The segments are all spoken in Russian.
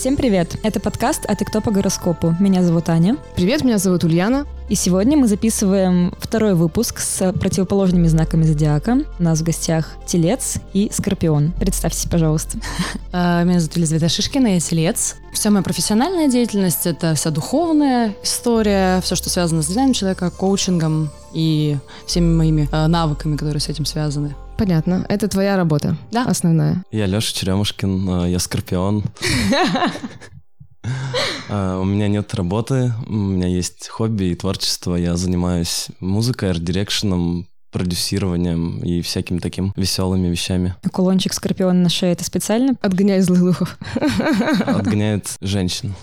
Всем привет! Это подкаст «А ты кто по гороскопу?». Меня зовут Аня. Привет, меня зовут Ульяна. И сегодня мы записываем второй выпуск с противоположными знаками зодиака. У нас в гостях Телец и Скорпион. Представьтесь, пожалуйста. А, меня зовут Елизавета Шишкина, я Телец. Вся моя профессиональная деятельность — это вся духовная история, все, что связано с дизайном человека, коучингом и всеми моими э, навыками, которые с этим связаны. Понятно. Это твоя работа. Да. Основная. Я Леша Черемушкин, э, я Скорпион. Э, У меня нет работы, у меня есть хобби и творчество. Я занимаюсь музыкой, арт-дирекшеном, продюсированием и всякими такими веселыми вещами. Кулончик Скорпиона на шее — это специально? Отгоняй злых духов. Отгоняет женщин,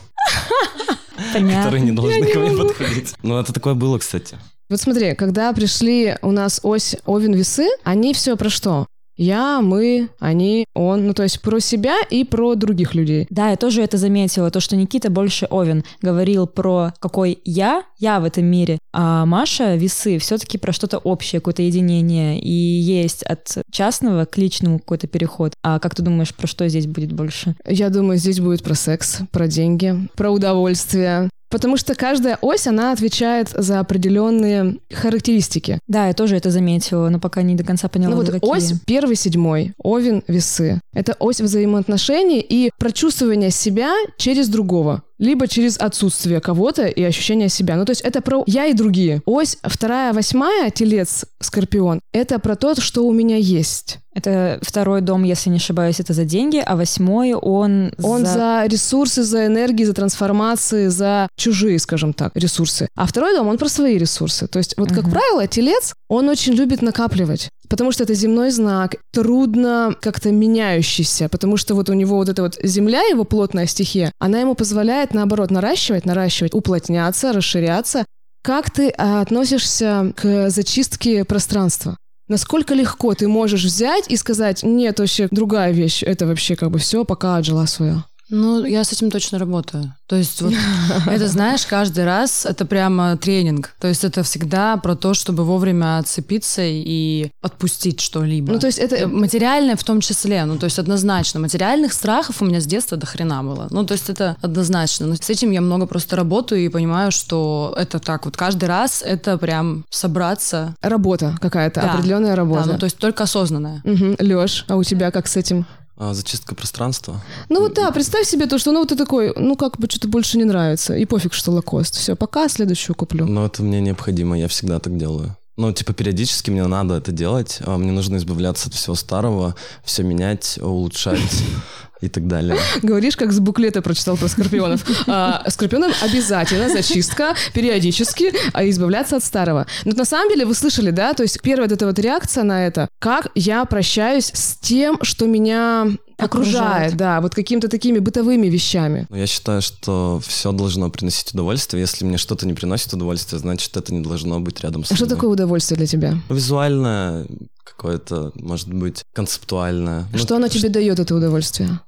Понятно. которые не должны ко мне подходить. Ну, это такое было, кстати. Вот смотри, когда пришли у нас ось Овен весы, они все про что? Я, мы, они, он. Ну, то есть про себя и про других людей. Да, я тоже это заметила, то, что Никита больше Овен говорил про какой я, я в этом мире, а Маша весы все-таки про что-то общее, какое-то единение, и есть от частного к личному какой-то переход. А как ты думаешь, про что здесь будет больше? Я думаю, здесь будет про секс, про деньги, про удовольствие. Потому что каждая ось, она отвечает за определенные характеристики. Да, я тоже это заметила, но пока не до конца поняла, Ну вот какие. ось первый, седьмой, Овен, весы. Это ось взаимоотношений и прочувствования себя через другого. Либо через отсутствие кого-то и ощущение себя. Ну, то есть это про я и другие. Ось вторая, восьмая, телец, скорпион, это про то, что у меня есть. Это второй дом, если не ошибаюсь, это за деньги, а восьмой он, Он за... ресурсы, за энергии, за трансформации, за чужие, скажем так, ресурсы. А второй дом, он про свои ресурсы. То есть, вот, как Мгм. правило, телец, он очень любит накапливать. Потому что это земной знак, трудно как-то меняющийся, потому что вот у него вот эта вот земля, его плотная стихия, она ему позволяет, наоборот, наращивать, наращивать, уплотняться, расширяться. Как ты а, относишься к зачистке пространства? Насколько легко ты можешь взять и сказать, нет, вообще другая вещь, это вообще как бы все, пока отжила свое. Ну, я с этим точно работаю. То есть вот это, знаешь, каждый раз это прямо тренинг. То есть это всегда про то, чтобы вовремя отцепиться и отпустить что-либо. Ну, то есть это- Э, Материальное в том числе. Ну, то есть однозначно. Материальных страхов у меня с детства до хрена было. Ну, то есть это однозначно. Но с этим я много просто работаю и понимаю, что это так вот каждый раз это прям собраться. Работа какая-то, Да. определенная работа. Да, ну, то есть только осознанная. Леш, а у тебя как с этим? А, Зачистка пространства. Ну вот да, представь себе то, что ну вот ты такой, ну как бы что-то больше не нравится, и пофиг, что лакост. Все, пока следующую куплю. Но это мне необходимо, я всегда так делаю. Ну, типа, периодически мне надо это делать. а Мне нужно избавляться от всего старого, все менять, улучшать и так далее. Говоришь, как с буклета прочитал про скорпионов. А, скорпионам обязательно зачистка периодически, а избавляться от старого. Но на самом деле вы слышали, да? То есть первая вот эта вот реакция на это, как я прощаюсь с тем, что меня окружает, да, вот какими-то такими бытовыми вещами. Но я считаю, что все должно приносить удовольствие. Если мне что-то не приносит удовольствие, значит, это не должно быть рядом с А что такое удовольствие для тебя? Визуальное, какое-то, может быть, концептуальное. Ну, что оно тебе дает, это удовольствие?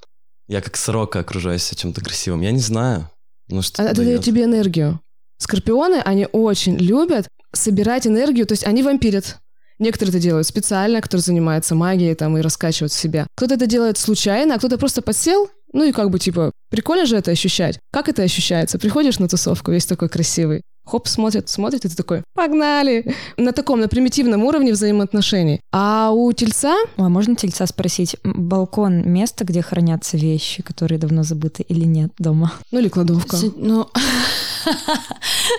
Я как сорока окружаюсь чем-то красивым. Я не знаю. Ну, что А Это дает тебе энергию. Скорпионы, они очень любят собирать энергию, то есть они вампирят. Некоторые это делают специально, кто занимается магией там и раскачивают себя. Кто-то это делает случайно, а кто-то просто подсел, ну и как бы типа, прикольно же это ощущать. Как это ощущается? Приходишь на тусовку, весь такой красивый. Хоп, смотрит, смотрит, и ты такой, погнали! На таком, на примитивном уровне взаимоотношений. А у тельца а можно тельца спросить, балкон — место, где хранятся вещи, которые давно забыты или нет дома? Ну или кладовка. Ну,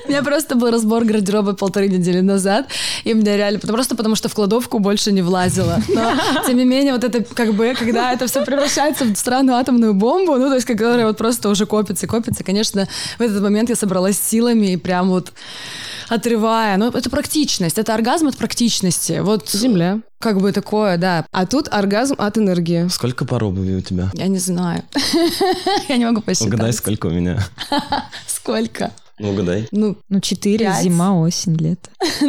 у меня просто был разбор гардероба полторы недели назад, и у меня реально, потому- просто потому что в кладовку больше не влазила. Но, тем не менее, вот это как бы, когда это все превращается в странную атомную бомбу, ну, то есть, которая вот просто уже копится, копится, конечно, в этот момент я собралась силами и прям вот отрывая. Ну, это практичность, это оргазм от практичности. Вот Земля. как бы такое, да. А тут оргазм от энергии. Сколько пар обуви у тебя? Я не знаю. Я не могу посчитать. Угадай, сколько у меня. Сколько? Ну, угадай. Ну, Ну, четыре, зима, осень, лето.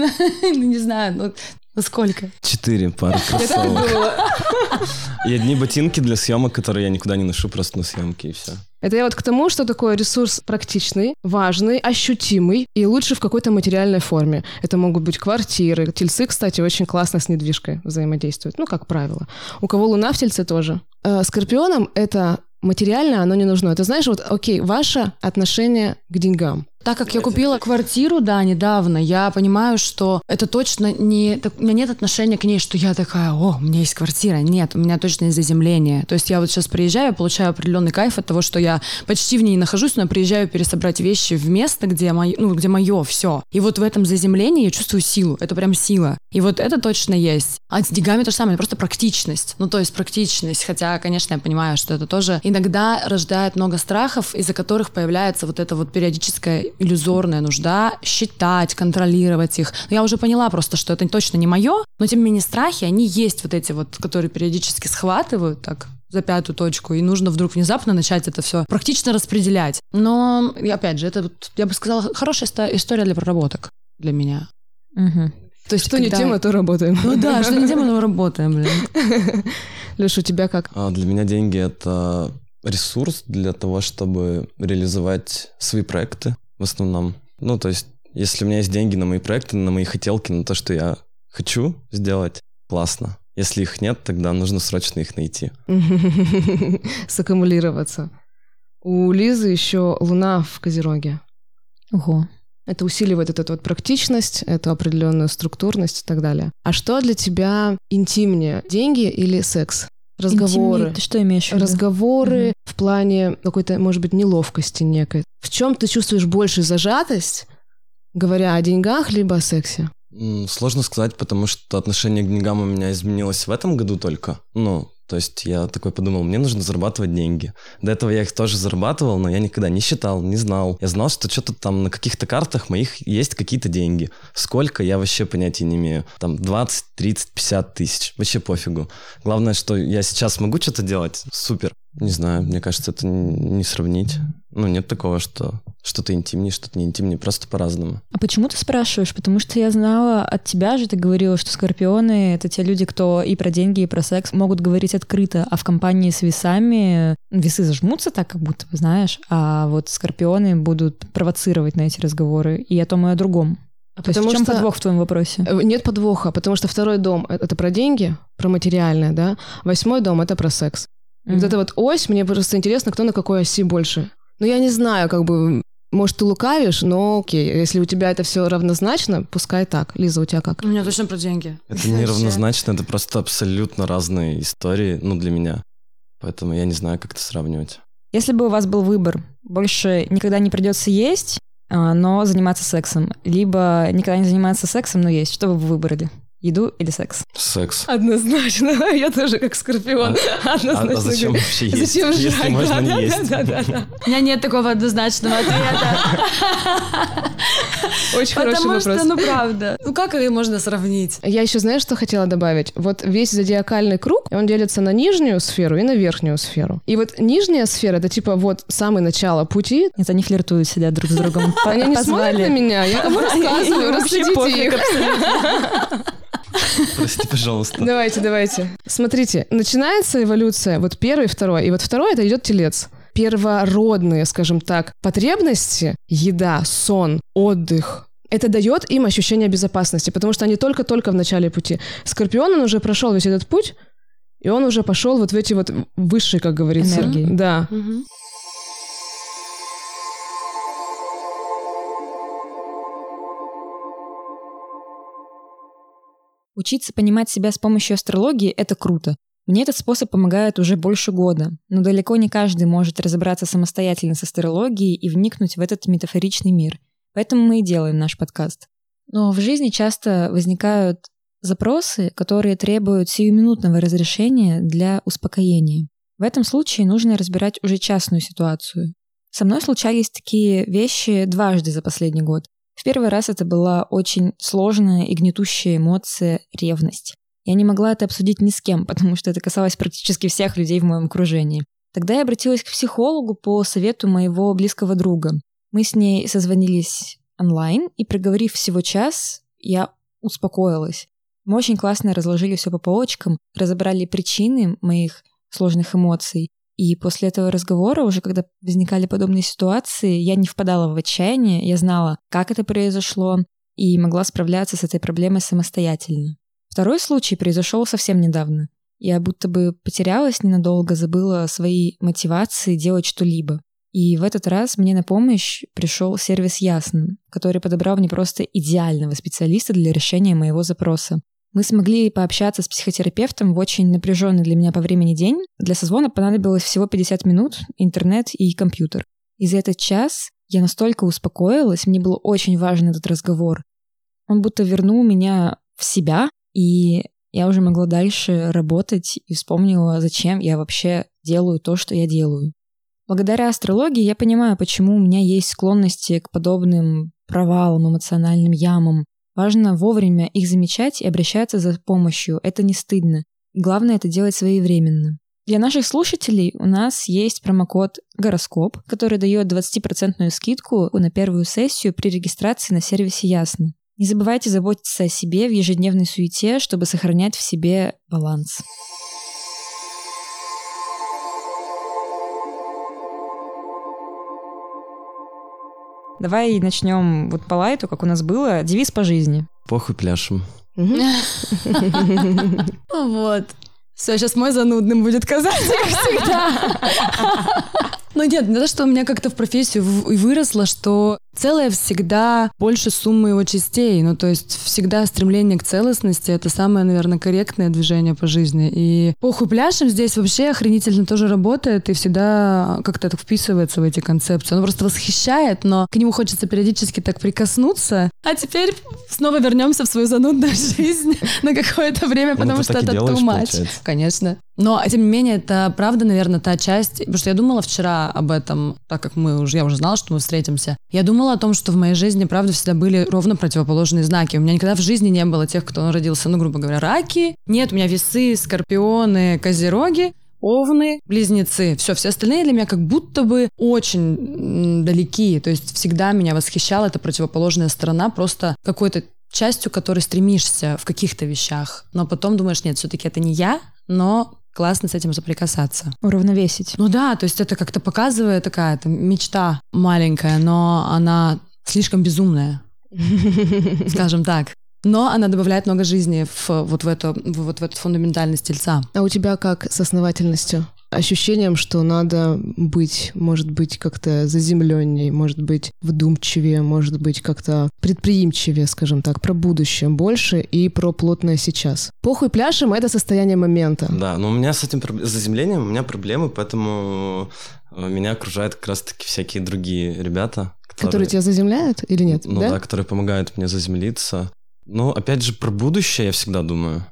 ну, не знаю, ну, Сколько? Четыре пары кроссовок. И одни ботинки для съемок, которые я никуда не ношу, просто на съемки и все. Это я вот к тому, что такое ресурс практичный, важный, ощутимый и лучше в какой-то материальной форме. Это могут быть квартиры. Тельцы, кстати, очень классно с недвижкой взаимодействуют. Ну, как правило. У кого луна в тельце тоже. Э, скорпионам это материально оно не нужно. Это знаешь, вот, окей, ваше отношение к деньгам. Так как я купила квартиру, да, недавно, я понимаю, что это точно не... Так, у меня нет отношения к ней, что я такая, о, у меня есть квартира. Нет, у меня точно есть заземление. То есть я вот сейчас приезжаю, получаю определенный кайф от того, что я почти в ней нахожусь, но приезжаю пересобрать вещи в место, где, мое, ну, где мое все. И вот в этом заземлении я чувствую силу. Это прям сила. И вот это точно есть. А с деньгами то же самое, просто практичность. Ну, то есть практичность. Хотя, конечно, я понимаю, что это тоже иногда рождает много страхов, из-за которых появляется вот это вот периодическое иллюзорная нужда считать, контролировать их. Но я уже поняла просто, что это точно не мое, но тем не менее страхи, они есть вот эти вот, которые периодически схватывают так за пятую точку, и нужно вдруг внезапно начать это все практично распределять. Но, опять же, это, я бы сказала, хорошая история для проработок для меня. Угу. То есть, что когда... не тема, то работаем. Ну да, что не тема, то работаем, блин. Леша, у тебя как? А для меня деньги — это ресурс для того, чтобы реализовать свои проекты, в основном. Ну, то есть, если у меня есть деньги на мои проекты, на мои хотелки, на то, что я хочу сделать, классно. Если их нет, тогда нужно срочно их найти. Саккумулироваться. У Лизы еще луна в Козероге. Ого. Это усиливает эту вот практичность, эту определенную структурность и так далее. А что для тебя интимнее, деньги или секс? Разговоры. Интимнее, ты что имеешь в виду? Разговоры угу. в плане какой-то, может быть, неловкости некой. В чем ты чувствуешь большую зажатость, говоря о деньгах либо о сексе? Сложно сказать, потому что отношение к деньгам у меня изменилось в этом году только. Ну, то есть я такой подумал, мне нужно зарабатывать деньги. До этого я их тоже зарабатывал, но я никогда не считал, не знал. Я знал, что что-то там на каких-то картах моих есть какие-то деньги. Сколько, я вообще понятия не имею. Там 20, 30, 50 тысяч. Вообще пофигу. Главное, что я сейчас могу что-то делать. Супер. Не знаю, мне кажется, это не сравнить. Ну, нет такого, что что-то интимнее, что-то не интимнее, просто по-разному. А почему ты спрашиваешь? Потому что я знала от тебя же, ты говорила, что скорпионы — это те люди, кто и про деньги, и про секс могут говорить открыто, а в компании с весами весы зажмутся так, как будто бы, знаешь, а вот скорпионы будут провоцировать на эти разговоры и о том, и о другом. То потому есть в чем что... подвох в твоем вопросе? Э, нет подвоха, потому что второй дом — это про деньги, про материальное, да? Восьмой дом — это про секс. Mm-hmm. Вот эта вот ось, мне просто интересно, кто на какой оси больше. Ну, я не знаю, как бы, может, ты лукавишь, но окей, если у тебя это все равнозначно, пускай так. Лиза, у тебя как? У меня точно про деньги. Это не равнозначно, это просто абсолютно разные истории, ну, для меня. Поэтому я не знаю, как это сравнивать. Если бы у вас был выбор, больше никогда не придется есть, а, но заниматься сексом, либо никогда не заниматься сексом, но есть, что бы вы выбрали? Еду или секс? Секс. Однозначно. Я тоже как скорпион. А, Однозначно. А, а зачем вообще есть? Зачем если жрать? можно да, не да, есть? Да, да, да, У меня нет такого однозначного ответа. Очень хороший Потому вопрос. что, ну правда. Ну как их можно сравнить? Я еще, знаешь, что хотела добавить? Вот весь зодиакальный круг, он делится на нижнюю сферу и на верхнюю сферу. И вот нижняя сфера, это типа вот самое начало пути. Нет, они флиртуют, сидят друг с другом. Они не смотрят на меня, я кому рассказываю, расследите их. Прости, пожалуйста. Давайте, давайте. Смотрите, начинается эволюция, вот первый, второй, и вот второй это идет телец первородные, скажем так, потребности, еда, сон, отдых, это дает им ощущение безопасности, потому что они только-только в начале пути. Скорпион, он уже прошел весь этот путь, и он уже пошел вот в эти вот высшие, как говорится. Энергии. Да. Угу. Учиться понимать себя с помощью астрологии — это круто. Мне этот способ помогает уже больше года, но далеко не каждый может разобраться самостоятельно с астрологией и вникнуть в этот метафоричный мир. Поэтому мы и делаем наш подкаст. Но в жизни часто возникают запросы, которые требуют сиюминутного разрешения для успокоения. В этом случае нужно разбирать уже частную ситуацию. Со мной случались такие вещи дважды за последний год. В первый раз это была очень сложная и гнетущая эмоция — ревность. Я не могла это обсудить ни с кем, потому что это касалось практически всех людей в моем окружении. Тогда я обратилась к психологу по совету моего близкого друга. Мы с ней созвонились онлайн, и проговорив всего час, я успокоилась. Мы очень классно разложили все по полочкам, разобрали причины моих сложных эмоций. И после этого разговора, уже когда возникали подобные ситуации, я не впадала в отчаяние, я знала, как это произошло, и могла справляться с этой проблемой самостоятельно. Второй случай произошел совсем недавно. Я будто бы потерялась ненадолго, забыла свои мотивации делать что-либо. И в этот раз мне на помощь пришел сервис Ясно, который подобрал мне просто идеального специалиста для решения моего запроса. Мы смогли пообщаться с психотерапевтом в очень напряженный для меня по времени день. Для созвона понадобилось всего 50 минут, интернет и компьютер. И за этот час я настолько успокоилась, мне было очень важен этот разговор. Он будто вернул меня в себя, и я уже могла дальше работать и вспомнила, зачем я вообще делаю то, что я делаю. Благодаря астрологии я понимаю, почему у меня есть склонности к подобным провалам, эмоциональным ямам. Важно вовремя их замечать и обращаться за помощью. Это не стыдно. главное это делать своевременно. Для наших слушателей у нас есть промокод «Гороскоп», который дает 20% скидку на первую сессию при регистрации на сервисе Ясно. Не забывайте заботиться о себе в ежедневной суете, чтобы сохранять в себе баланс. Давай начнем вот по лайту, как у нас было. Девиз по жизни. Похуй пляшем. Вот. Все, сейчас мой занудным будет казаться, как всегда. Ну нет, не то, что у меня как-то в профессию и выросло, что целое всегда больше суммы его частей. Ну, то есть всегда стремление к целостности — это самое, наверное, корректное движение по жизни. И похуй пляшем здесь вообще охренительно тоже работает и всегда как-то так вписывается в эти концепции. Он просто восхищает, но к нему хочется периодически так прикоснуться. А теперь снова вернемся в свою занудную жизнь на какое-то время, Ну, потому что это too much. Конечно. Но, тем не менее, это правда, наверное, та часть, потому что я думала вчера об этом, так как мы уже, я уже знала, что мы встретимся. Я думала о том, что в моей жизни, правда, всегда были ровно противоположные знаки. У меня никогда в жизни не было тех, кто родился, ну, грубо говоря, раки. Нет, у меня весы, скорпионы, козероги. Овны, близнецы, все, все остальные для меня как будто бы очень далеки. То есть всегда меня восхищала эта противоположная сторона, просто какой-то частью, которой стремишься в каких-то вещах. Но потом думаешь, нет, все-таки это не я, но классно с этим соприкасаться. Уравновесить. Ну да, то есть это как-то показывает такая это мечта маленькая, но она слишком безумная, скажем так. Но она добавляет много жизни в, вот, в эту, в- вот в эту фундаментальность тельца. А у тебя как с основательностью? Ощущением, что надо быть, может быть, как-то заземленней, может быть, вдумчивее, может быть, как-то предприимчивее, скажем так, про будущее больше и про плотное сейчас. Похуй пляшем — это состояние момента. Да, но у меня с этим проб- заземлением у меня проблемы, поэтому э, меня окружают как раз-таки всякие другие ребята, Которые тебя заземляют или нет? Ну да? которые помогают мне заземлиться. Ну, опять же, про будущее я всегда думаю.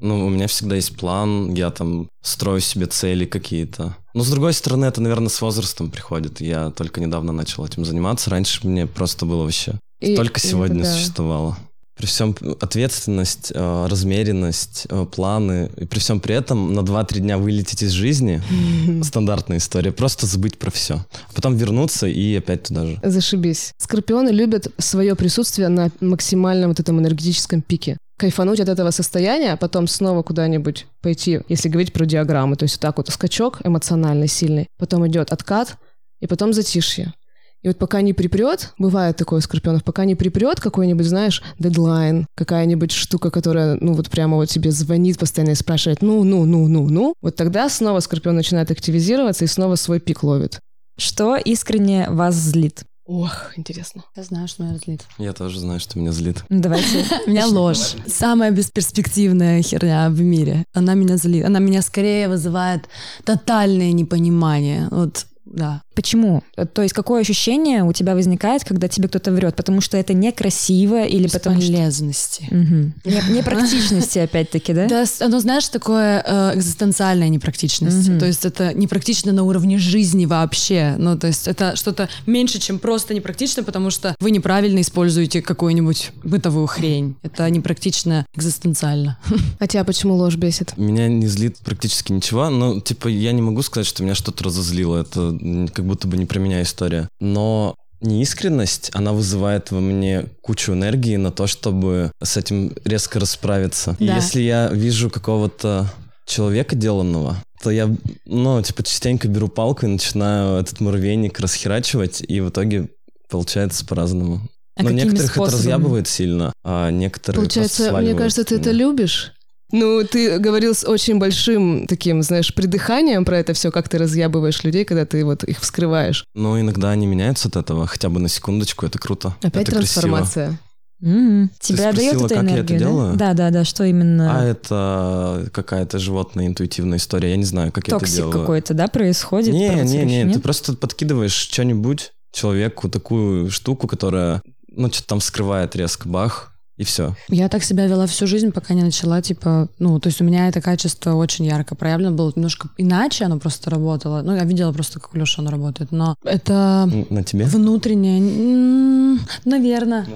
Ну, у меня всегда есть план, я там строю себе цели какие-то. Но, с другой стороны, это, наверное, с возрастом приходит. Я только недавно начал этим заниматься. Раньше мне просто было вообще... И- только сегодня да. существовало. При всем ответственность, э, размеренность, э, планы, и при всем при этом на 2-3 дня вылететь из жизни — стандартная история. Просто забыть про все. А потом вернуться и опять туда же. Зашибись. Скорпионы любят свое присутствие на максимальном вот этом энергетическом пике. Кайфануть от этого состояния, а потом снова куда-нибудь пойти, если говорить про диаграммы. То есть вот так вот скачок эмоциональный, сильный. Потом идет откат, и потом затишье. И вот пока не припрет, бывает такое скорпионов, пока не припрет какой-нибудь, знаешь, дедлайн, какая-нибудь штука, которая, ну вот прямо вот тебе звонит постоянно и спрашивает, ну, ну, ну, ну, ну, вот тогда снова скорпион начинает активизироваться и снова свой пик ловит. Что искренне вас злит? Ох, интересно. Я знаю, что меня злит. Я тоже знаю, что меня злит. Ну, Давайте. Меня ложь. Самая бесперспективная херня в мире. Она меня злит. Она меня скорее вызывает тотальное непонимание. Вот, да. Почему? То есть какое ощущение у тебя возникает, когда тебе кто-то врет? Потому что это некрасиво или потому что... Бесполезности. Не- Непрактичности, опять-таки, да? Да, оно, знаешь, такое э, экзистенциальная непрактичность. То есть это непрактично на уровне жизни вообще. Ну, то есть это что-то меньше, чем просто непрактично, потому что вы неправильно используете какую-нибудь бытовую хрень. Это непрактично экзистенциально. А тебя почему ложь бесит? Меня не злит практически ничего, но, типа, я не могу сказать, что меня что-то разозлило. Это как будто бы не про меня история. Но неискренность, она вызывает во мне кучу энергии на то, чтобы с этим резко расправиться. И Да. если я вижу какого-то человека деланного, то я, ну, типа, частенько беру палку и начинаю этот муравейник расхерачивать, и в итоге получается по-разному. А Но некоторых это способами? разъябывает сильно, а некоторые Получается, мне кажется, ты это любишь? Ну, ты говорил с очень большим таким, знаешь, придыханием про это все, как ты разъябываешь людей, когда ты вот их вскрываешь. Но иногда они меняются от этого, хотя бы на секундочку, это круто. Опять это красиво. трансформация. М, Тебя дает спросила, эта как я это энергия, да? делаю? Да, да, да, что именно? А это какая-то животная интуитивная история. Я не знаю, как я это Токсик делаю. какой-то, да, происходит? Не, не, не, нет? ты просто подкидываешь что-нибудь человеку, такую штуку, которая, ну, что-то там вскрывает резко, бах, и все. Я так себя вела всю жизнь, пока не начала, типа, ну, то есть у меня это качество очень ярко проявлено было, немножко иначе оно просто работало. Ну, я видела просто, как у Леши оно работает, но это На тебе? внутреннее, наверное,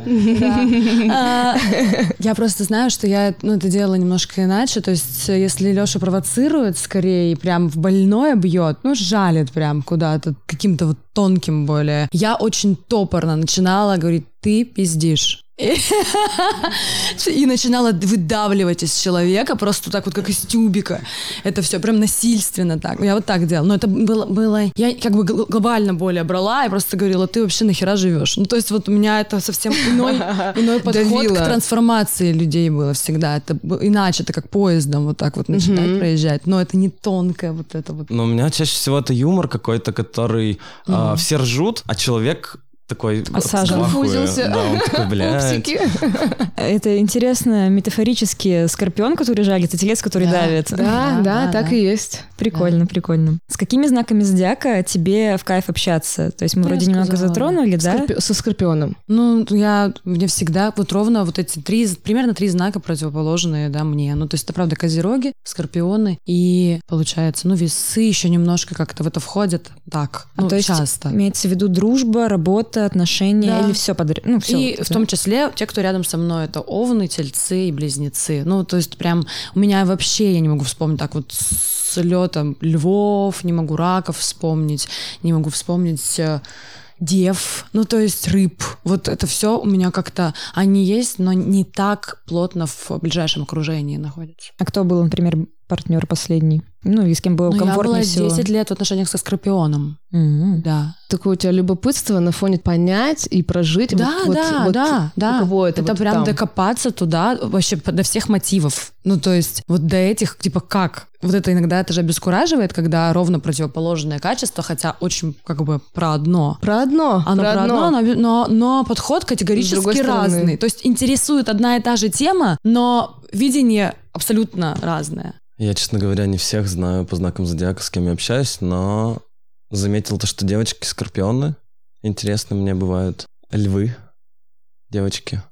да. А, Я просто знаю, что я ну, это делала немножко иначе, то есть если Леша провоцирует скорее и прям в больное бьет, ну, жалит прям куда-то, каким-то вот тонким более. Я очень топорно начинала говорить, ты пиздишь. И, и начинала выдавливать из человека просто так вот, как из тюбика. Это все прям насильственно так. Я вот так делала. Но это было... было я как бы гл- глобально более брала и просто говорила, ты вообще нахера живешь? Ну, то есть вот у меня это совсем иной, иной подход Давила. к трансформации людей было всегда. Это иначе, это как поездом вот так вот начинать проезжать. Но это не тонкое вот это вот. Но у меня чаще всего это юмор какой-то, который а, все ржут, а человек такой Осажен. в ахуе. Конфузился. Да, он такой, блядь. Это интересно, метафорически скорпион, который жалит, и телец, который Да. давит. Да, Да, да, да, так да. и есть. Прикольно, прикольно. С какими знаками зодиака тебе в кайф общаться? То есть мы я вроде немного сказала. затронули, да? Скорпи- Со скорпионом. Ну, я мне всегда вот ровно вот эти три, примерно три знака противоположные, да, мне. Ну, то есть это правда козероги, скорпионы и, получается, ну, весы еще немножко как-то в это входят так, А ну, то есть часто. Имеется в виду дружба, работа, отношения Да. или все подряд? Ну, все. и в том числе те, кто рядом со мной, это овны, тельцы и близнецы. Ну, то есть прям у меня вообще, я не могу вспомнить так вот с летом львов, не могу раков вспомнить, не могу вспомнить э, дев, ну, то есть рыб. Вот это все у меня как-то, они есть, но не так плотно в ближайшем окружении находятся. А кто был, например, партнер последний? Ну, и с кем было Ну, я комфортнее была всего? 10 лет в отношениях со Скорпионом, М. да. Такое у тебя любопытство на фоне понять и прожить. Да, вот, да, вот, вот да, да. У кого это, вот прям там? докопаться туда вообще до всех мотивов. Ну, то есть вот до этих, типа, как? Вот это иногда это же обескураживает, когда ровно противоположное качество, хотя очень как бы про одно. Про одно. Оно про про одно, но, но, но подход категорически разный. То есть интересует одна и та же тема, но видение абсолютно разное. Я, честно говоря, не всех знаю по знакам зодиака, с кем я общаюсь, но заметил то, что девочки скорпионы интересны мне бывают. Львы, девочки.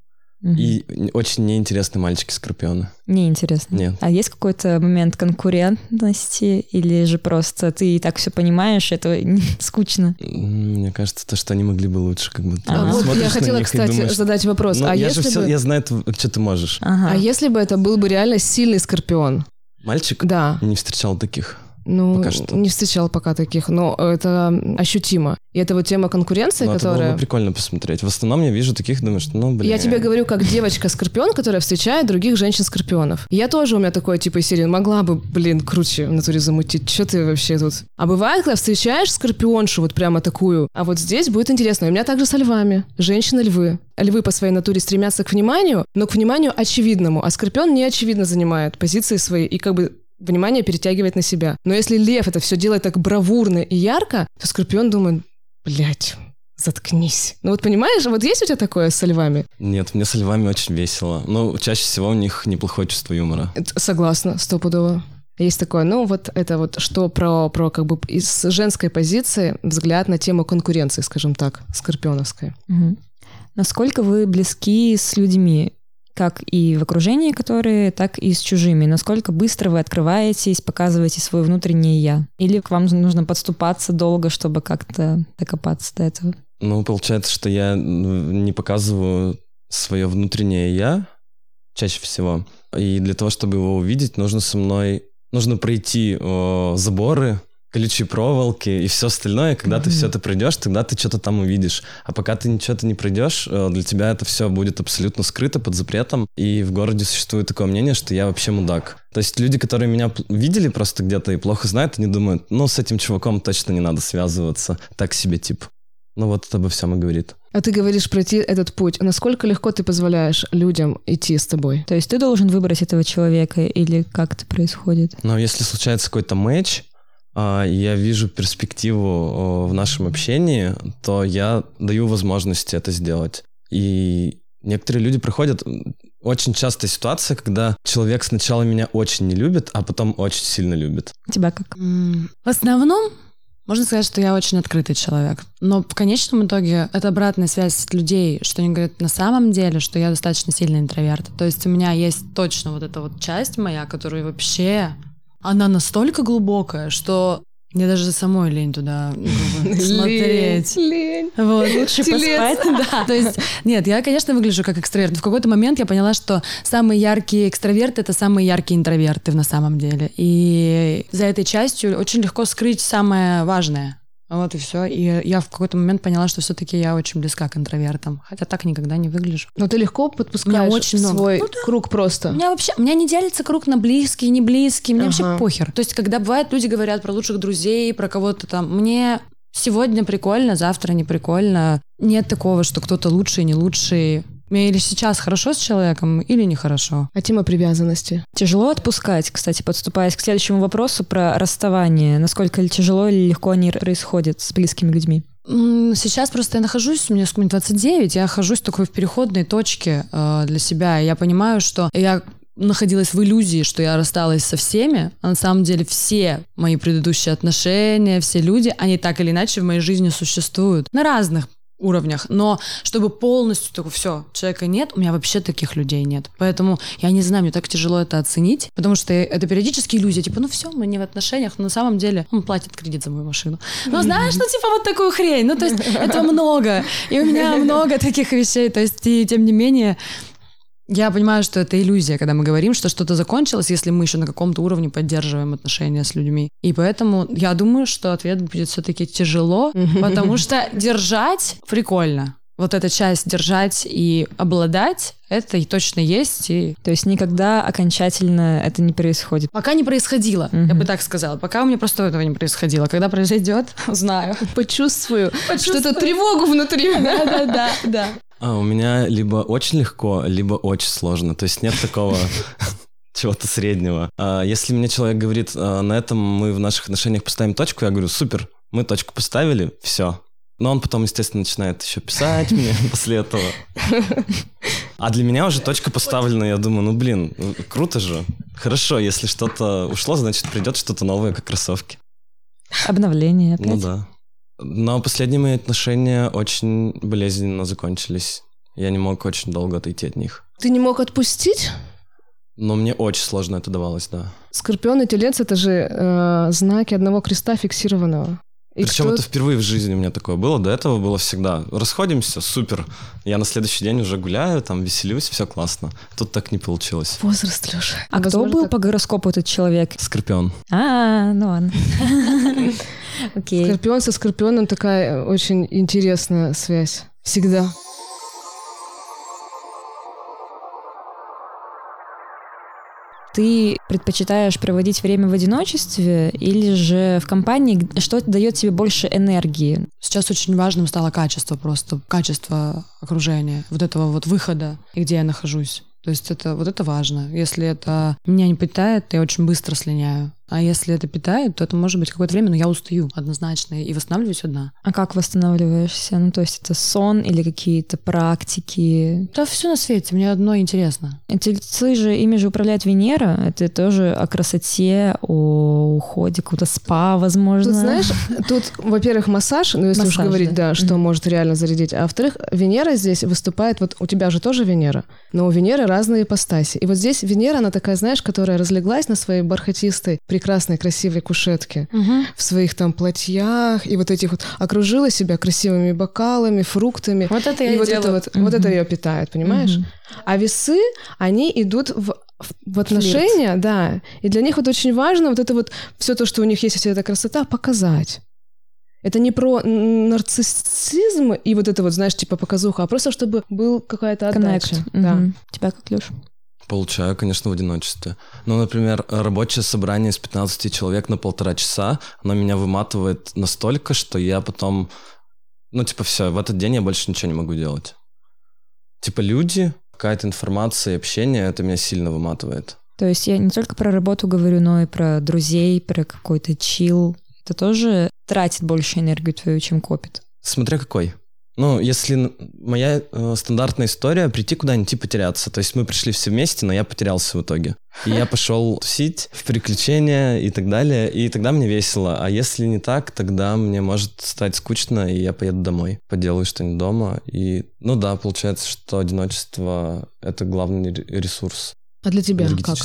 Мгм. И очень неинтересные мальчики-скорпионы. Неинтересно. Нет. А есть какой-то момент конкурентности или же просто ты и так все понимаешь, это скучно? Мне кажется, то, что они могли бы лучше, как будто. А, А вот я хотела, кстати, думаешь, задать вопрос. «Ну, а я если же все, бы... я знаю, что ты можешь. Ага. А если бы это был бы реально сильный скорпион? Мальчик? Да. Не встречал таких. Ну, Пока что. не встречал пока таких, но это ощутимо. И это вот тема конкуренции, Но это было которая... бы прикольно посмотреть. В основном я вижу таких, думаю, что, ну, блин. Я тебе говорю, как девочка-скорпион, которая встречает других женщин-скорпионов. Я тоже у меня такой, типа, из серии, могла бы, блин, круче в натуре замутить. Что ты вообще тут? А бывает, когда встречаешь скорпионшу вот прямо такую, а вот здесь будет интересно. У меня также со львами. Женщины-львы. Львы по своей натуре стремятся к вниманию, но к вниманию очевидному, а скорпион не очевидно занимает позиции свои и как бы внимание перетягивает на себя. Но если лев это все делает так бравурно и ярко, то скорпион думает, блядь, заткнись. Ну вот понимаешь, вот есть у тебя такое со львами? Нет, мне со львами очень весело. Ну, чаще всего у них неплохое чувство юмора. Согласна, стопудово. Есть такое, ну вот это вот что про, про как бы из женской позиции взгляд на тему конкуренции, скажем так, скорпионовской. Мгм. Насколько вы близки с людьми, как и в окружении, которые, так и с чужими? Насколько быстро вы открываетесь, показываете свое внутреннее «я»? Или к вам нужно подступаться долго, чтобы как-то докопаться до этого? Ну, получается, что я не показываю свое внутреннее я чаще всего. И для того, чтобы его увидеть, нужно со мной... Нужно пройти о, заборы, колючие проволоки и все остальное. Когда mm-hmm. ты все это пройдешь, тогда ты что-то там увидишь. А пока ты ничего-то не пройдешь, э, для тебя это все будет абсолютно скрыто под запретом. И в городе существует такое мнение, что я вообще мудак. То есть люди, которые меня видели просто где-то и плохо знают, они думают, ну, с этим чуваком точно не надо связываться. Так себе тип. Ну вот это обо всем и говорит. А ты говоришь пройти этот путь. Насколько легко ты позволяешь людям идти с тобой? То есть ты должен выбрать этого человека или как это происходит? Но если случается какой-то матч, я вижу перспективу в нашем общении, то я даю возможности это сделать. И некоторые люди приходят... Очень частая ситуация, когда человек сначала меня очень не любит, а потом очень сильно любит. Тебя как? В основном можно сказать, что я очень открытый человек. Но в конечном итоге это обратная связь людей, что они говорят на самом деле, что я достаточно сильный интроверт. То есть у меня есть точно вот эта вот часть моя, которая вообще она настолько глубокая, что мне даже самой лень туда смотреть. Лень. Вот. Лучше поспать. Да. То есть, нет, я, конечно, выгляжу как экстраверт. Но в какой-то момент я поняла, что самые яркие экстраверты — это самые яркие интроверты на самом деле. И за этой частью очень легко скрыть самое важное. Вот и все. И я в какой-то момент поняла, что все-таки я очень близка к интровертам. Хотя так никогда не выгляжу. Но ты легко подпускаешь очень свой ну, да. круг просто. У меня вообще, у меня не делится круг на близкие, не близкие. Мне ага. вообще похер. То есть, когда бывает, люди говорят про лучших друзей, про кого-то там, мне сегодня прикольно, завтра не прикольно. Нет такого, что кто-то лучший, не лучший. Мне или сейчас хорошо с человеком, или нехорошо. А тема привязанности? Тяжело отпускать, кстати, подступаясь к следующему вопросу про расставание. Насколько тяжело или легко они происходят с близкими людьми? Сейчас просто я нахожусь, мне сколько 29, я нахожусь такой в переходной точке э, для себя. Я понимаю, что я находилась в иллюзии, что я рассталась со всеми, а на самом деле все мои предыдущие отношения, все люди, они так или иначе в моей жизни существуют на разных уровнях. Но чтобы полностью такое все, человека нет, у меня вообще таких людей нет. Поэтому я не знаю, мне так тяжело это оценить, потому что это периодически иллюзия, типа, ну все, мы не в отношениях, но на самом деле он платит кредит за мою машину. Ну знаешь, ну типа вот такую хрень. Ну то есть это много. И у меня много таких вещей. То есть и тем не менее, я понимаю, что это иллюзия, когда мы говорим, что что-то закончилось, если мы еще на каком-то уровне поддерживаем отношения с людьми. И поэтому я думаю, что ответ будет все-таки тяжело, потому что держать прикольно. Вот эта часть держать и обладать, это и точно есть. И... То есть никогда окончательно это не происходит? Пока не происходило, uh я бы так сказала. Пока у меня просто этого не происходило. Когда произойдет, знаю. Почувствую, Почувствую. что-то тревогу внутри. Да-да-да. да. А, у меня либо очень легко, либо очень сложно. То есть нет такого чего-то среднего. А если мне человек говорит, а, на этом мы в наших отношениях поставим точку, я говорю, супер, мы точку поставили, все. Но он потом, естественно, начинает еще писать мне после этого. А для меня уже точка поставлена, я думаю, ну блин, круто же. Хорошо, если что-то ушло, значит придет что-то новое, как кроссовки. Обновление опять. Ну да. Но последние мои отношения очень болезненно закончились. Я не мог очень долго отойти от них. Ты не мог отпустить? Но мне очень сложно это давалось, да. Скорпион и телец — это же э, знаки одного креста фиксированного. И Причем кто... это впервые в жизни у меня такое было. До этого было всегда. Расходимся, супер. Я на следующий день уже гуляю, там веселюсь, все классно. Тут так не получилось. Возраст, Леша. А Возможно, кто был так... по гороскопу этот человек? Скорпион. А, ну ладно. Окей. Скорпион со скорпионом такая очень интересная связь. Всегда. Ты предпочитаешь проводить время в одиночестве или же в компании? Что дает тебе больше энергии? Сейчас очень важным стало качество просто, качество окружения, вот этого вот выхода, и где я нахожусь. То есть это вот это важно. Если это меня не питает, я очень быстро слиняю. А если это питает, то это может быть какое-то время, но я устаю однозначно и восстанавливаюсь одна. А как восстанавливаешься? Ну, то есть это сон или какие-то практики? Да все на свете, мне одно интересно. Тельцы же, ими же управляет Венера. Это тоже о красоте, о уходе, какого-то спа, возможно. Тут, знаешь, тут, во-первых, массаж, ну, если массаж, уж говорить, да, да что mm-hmm. может реально зарядить. А во-вторых, Венера здесь выступает, вот у тебя же тоже Венера, но у Венеры разные ипостаси. И вот здесь Венера, она такая, знаешь, которая разлеглась на своей бархатистой, прекрасной прекрасной, красивой кушетке, Мгм. в своих там платьях, и вот этих вот окружила себя красивыми бокалами, фруктами. Вот это я и и вот это делаю. вот, вот это ее питает, понимаешь? Мгм. А весы, они идут в, в- отношения, да. И для них вот очень важно вот это вот все то, что у них есть, вся эта красота, показать. Это не про нарциссизм и вот это вот, знаешь, типа показуха, а просто чтобы был какая-то отдача. Коннект. Да. Мгм. Тебя как, Леш? Получаю, конечно, в одиночестве. Ну, например, рабочее собрание из 15 человек на полтора часа, оно меня выматывает настолько, что я потом... Ну, типа, все, в этот день я больше ничего не могу делать. Типа, люди, какая-то информация и общение, это меня сильно выматывает. То есть я не только про работу говорю, но и про друзей, про какой-то чил. Это тоже тратит больше энергию твою, чем копит. Смотря какой. Ну, если моя э, стандартная история прийти куда-нибудь и потеряться. То есть мы пришли все вместе, но я потерялся в итоге. И я пошел тусить в приключения и так далее. И тогда мне весело. А если не так, тогда мне может стать скучно, и я поеду домой. Поделаю что-нибудь дома. И, ну да, получается, что одиночество — это главный ре- ресурс А для тебя как?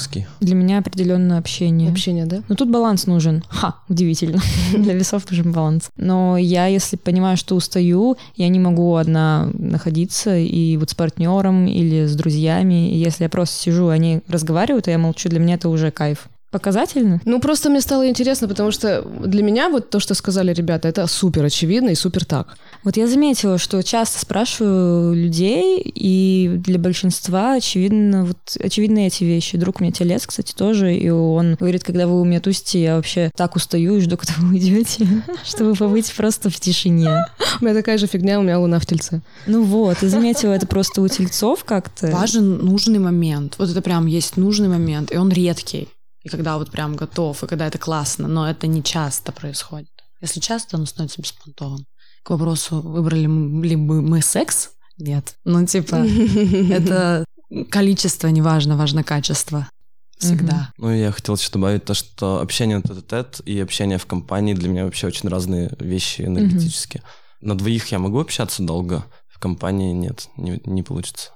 Для меня определенно общение. Общение, да? Но тут баланс нужен. Ха, удивительно. Для весов нужен баланс. Но я, если понимаю, что устаю, я не могу одна находиться и вот с партнером или с друзьями. И если я просто сижу, они разговаривают, а я молчу, для меня это уже кайф. Показательно? Ну, просто мне стало интересно, потому что для меня вот то, что сказали ребята, это супер очевидно и супер так. Вот я заметила, что часто спрашиваю людей, и для большинства очевидно, вот, очевидны эти вещи. Друг у меня телец, кстати, тоже, и он говорит, когда вы у меня тусите, я вообще так устаю и жду, когда вы уйдете, чтобы побыть просто в тишине. У меня такая же фигня, у меня луна в тельце. Ну вот, и заметила это просто у тельцов как-то. Важен нужный момент. Вот это прям есть нужный момент, и он редкий. И когда вот прям готов, и когда это классно, но это не часто происходит. Если часто, оно становится беспонтовым. К вопросу, выбрали ли бы мы секс? Нет. Ну, типа, это количество не важно, важно качество. Всегда. Ну, и я хотел еще добавить то, что общение тет и общение в компании для меня вообще очень разные вещи энергетически. На двоих я могу общаться долго, в компании нет, не, не получится.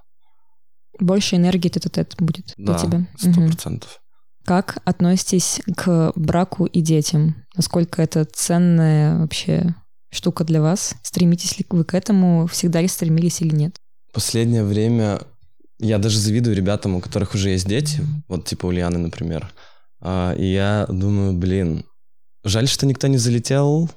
Больше энергии тет будет для Да, тебя. сто процентов. Как относитесь к браку и детям? Насколько это ценная вообще штука для вас? Стремитесь ли вы к этому? Всегда ли стремились или нет? Последнее время я даже завидую ребятам, у которых уже есть дети, вот типа у Лианы, например. А, и я думаю, блин, жаль, что никто не залетел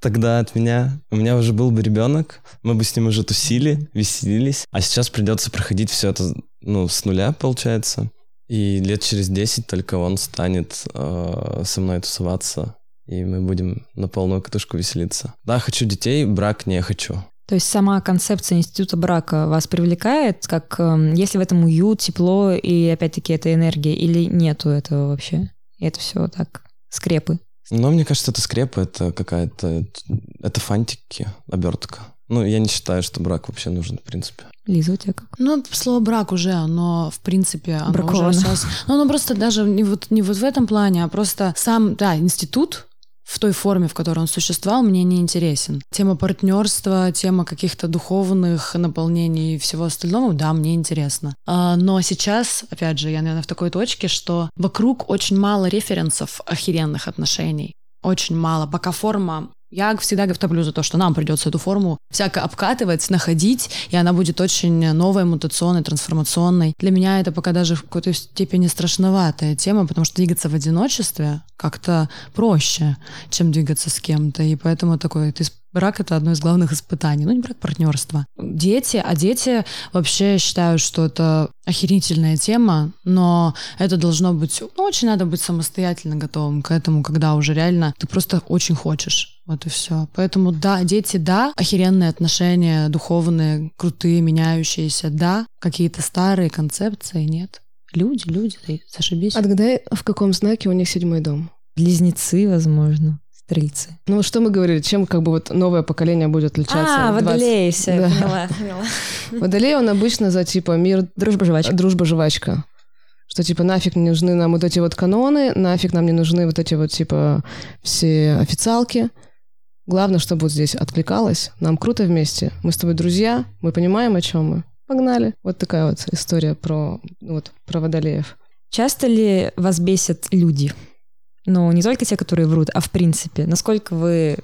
тогда от меня. У меня уже был бы ребенок, мы бы с ним уже тусили, веселились. А сейчас придется проходить все это, ну, с нуля, получается. И лет через 10 только он станет э, со мной тусоваться, и мы будем на полную катушку веселиться. Да, хочу детей, брак не хочу. То есть сама концепция института брака вас привлекает, как эм, если в этом уют, тепло и опять-таки это энергия, или нету этого вообще? И это все так, скрепы. Но мне кажется, это скрепа, это какая-то... Это фантики, обертка. Ну, я не считаю, что брак вообще нужен, в принципе. Лиза, у тебя как? Ну, слово брак уже, оно, в принципе, оно Браковано. уже сейчас... Ну, оно просто даже не вот, не вот в этом плане, а просто сам, да, институт в той форме, в которой он существовал, мне не интересен. Тема партнерства, тема каких-то духовных наполнений и всего остального, да, мне интересно. А, но сейчас, опять же, я, наверное, в такой точке, что вокруг очень мало референсов охеренных отношений. Очень мало. Пока форма я всегда топлю за то, что нам придется эту форму всяко обкатывать, находить, и она будет очень новой, мутационной, трансформационной. Для меня это пока даже в какой-то степени страшноватая тема, потому что двигаться в одиночестве как-то проще, чем двигаться с кем-то. И поэтому такой ты брак это одно из главных испытаний. Ну, не брак, партнерство. Дети, а дети вообще считаю, что это охерительная тема, но это должно быть, ну, очень надо быть самостоятельно готовым к этому, когда уже реально ты просто очень хочешь. Вот и все. Поэтому да, дети, да, охеренные отношения, духовные, крутые, меняющиеся, да, какие-то старые концепции, нет. Люди, люди, ты зашибись. Отгадай, в каком знаке у них седьмой дом? Близнецы, возможно, стрельцы. Ну, что мы говорили, чем как бы вот новое поколение будет отличаться? А, в 20? водолей, все, Да. поняла, поняла. Водолей, он обычно за типа мир, Дружба жвачка. дружба, жвачка. Что типа нафиг не нужны нам вот эти вот каноны, нафиг нам не нужны вот эти вот типа все официалки. Главное, чтобы вот здесь откликалось. Нам круто вместе. Мы с тобой друзья, мы понимаем, о чем мы. Погнали. Вот такая вот история про, ну вот, про водолеев. Часто ли вас бесят люди? Ну, не только те, которые врут, а в принципе. Насколько вы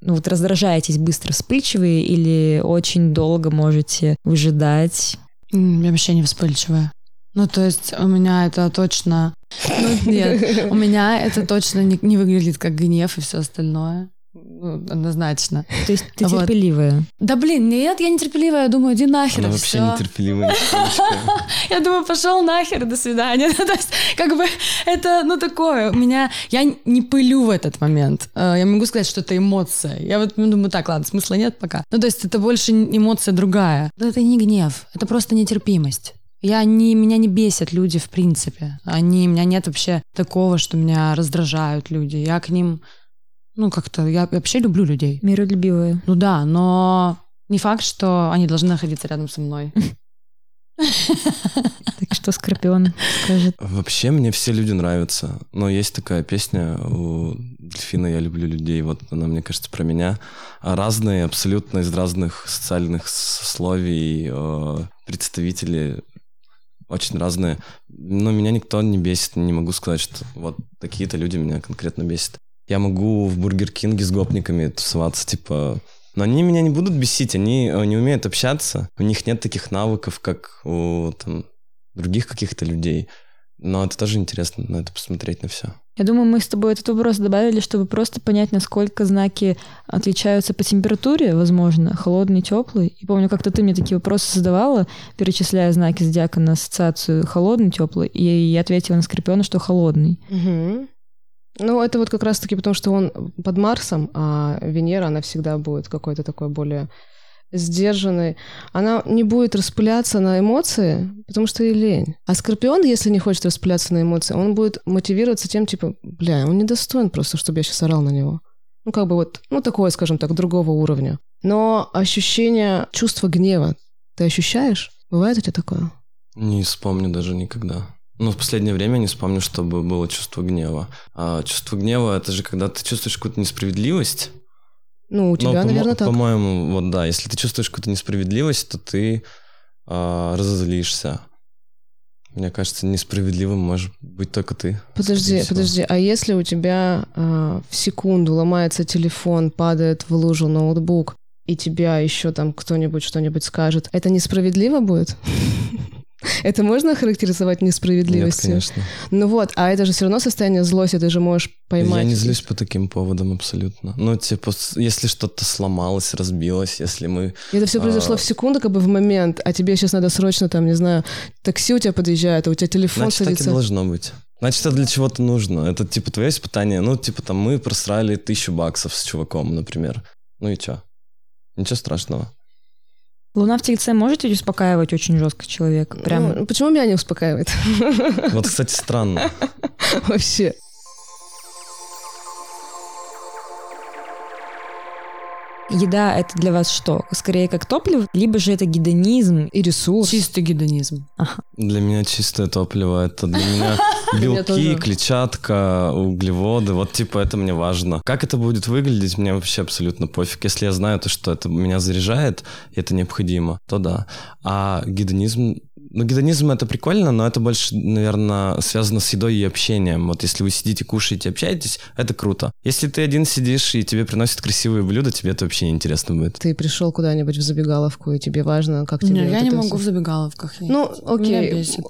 ну, вот раздражаетесь быстро, вспыльчивые или очень долго можете выжидать? Я вообще не вспыльчивая. Ну, то есть у меня это точно... Ну, нет, у меня это точно не, не выглядит как гнев и все остальное. Ну, однозначно. То есть ты Вот. терпеливая? Да блин, нет, я не терпеливая, я думаю, иди нахер, Она вообще всё. нетерпеливая. Я думаю, пошел нахер, до свидания. Ну, То есть, как бы, это, ну, такое. У меня, я не пылю в этот момент. Э, Я могу сказать, что это эмоция. Я вот думаю, так, ладно, смысла нет пока. Ну, то есть, это больше эмоция другая. Это не гнев, это просто нетерпимость. Я не, меня не бесят люди в принципе. Они, у меня нет вообще такого, что меня раздражают люди. Я к ним, ну, как-то, я вообще люблю людей. Миролюбивая. Ну да, но не факт, что они должны находиться рядом со мной. Так что Скорпион скажет. Вообще мне все люди нравятся. Но есть такая песня у Дельфина «Я люблю людей». Вот она, мне кажется, про меня. Разные, абсолютно из разных социальных сословий э, представители очень разные. Но меня никто не бесит. Не могу сказать, что вот такие-то люди меня конкретно бесят. Я могу в Бургер Кинге с гопниками тусоваться, типа... Но они меня не будут бесить, они э, не умеют общаться. У них нет таких навыков, как у там, других каких-то людей. Но это тоже интересно, на это посмотреть на все. Я думаю, мы с тобой этот вопрос добавили, чтобы просто понять, насколько знаки отличаются по температуре, возможно, холодный, теплый. И помню, как-то ты мне такие вопросы задавала, перечисляя знаки зодиака на ассоциацию холодный, теплый, и я ответила на Скорпиона, что холодный. Мгм. Ну, это вот как раз-таки потому, что он под Марсом, а Венера, она всегда будет какой-то такой более сдержанной. Она не будет распыляться на эмоции, потому что ей лень. А Скорпион, если не хочет распыляться на эмоции, он будет мотивироваться тем, типа, бля, он недостоин просто, чтобы я сейчас орал на него. Ну, как бы вот, ну, такое, скажем так, другого уровня. Но ощущение чувства гнева ты ощущаешь? Бывает у тебя такое? Не вспомню даже никогда. Ну, в последнее время не вспомню, чтобы было чувство гнева. А чувство гнева — это же когда ты чувствуешь какую-то несправедливость. Ну, у тебя, Но, наверное, так. По-моему, вот да, если ты чувствуешь какую-то несправедливость, то ты а, разозлишься. Мне кажется, несправедливым может быть только ты. Подожди, подожди, а если у тебя а, в секунду ломается телефон, падает в лужу ноутбук, и тебя еще там кто-нибудь что-нибудь скажет, это несправедливо будет? Это можно охарактеризовать Нет, несправедливостью? конечно. Ну вот, а это же все равно состояние злости, ты же можешь поймать. Я не злюсь по таким поводам абсолютно. Ну, типа, если что-то сломалось, разбилось, если мы... И Это все произошло А. в секунду, как бы в момент, а тебе сейчас надо срочно, там, не знаю, такси у тебя подъезжает, а у тебя телефон Значит, так и садится. должно быть. Значит, это для чего-то нужно. Это, типа, твое испытание. Ну, типа, там, мы просрали тысячу баксов с чуваком, например. Ну и чё? Ничего страшного. Луна в Тельце может ведь успокаивать очень жестко человека? Прям Ну, почему меня не успокаивает? Вот, кстати, странно. Вообще. Еда — это для вас что? Скорее как топливо, либо же это гедонизм? И ресурс. Чистый гедонизм. Для меня чистое топливо. Это для меня белки, клетчатка, углеводы. Вот, типа, это мне важно. Как это будет выглядеть, мне вообще абсолютно пофиг. Если я знаю то, что это меня заряжает, и это необходимо, то да. А гедонизм... Ну, гедонизм это прикольно, но это больше, наверное, связано с едой и общением. Вот если вы сидите, кушаете, общаетесь, это круто. Если ты один сидишь и тебе приносят красивые блюда, тебе это вообще неинтересно будет. Ты пришел куда-нибудь в забегаловку, и тебе важно, как тебе Не, вот я не могу в забегаловках есть. Ну, Меня окей. бесит.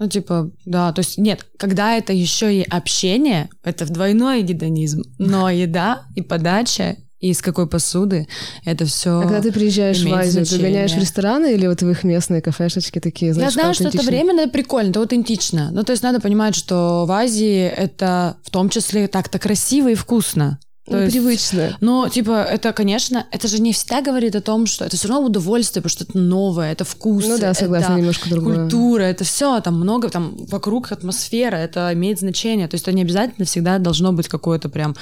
Ну, типа, да, то есть, нет, когда это еще и общение, это двойной гедонизм. Но еда и подача, и из какой посуды, это все... А когда ты приезжаешь в Азию, ты значение. гоняешь в рестораны или вот в их местные кафешечки такие, Я знаешь, знаю, что это временно, это прикольно, это аутентично. Ну, то есть надо понимать, что в Азии это в том числе так-то красиво и вкусно. То есть- Непривычно. Но, типа, это, конечно, это же не всегда говорит о том, что это все равно удовольствие, потому что это новое, это вкус. Ну да, согласна, это немножко другое. Культура, это все, там много, там вокруг атмосфера, это имеет значение. То есть это не обязательно всегда должно быть какое-то прям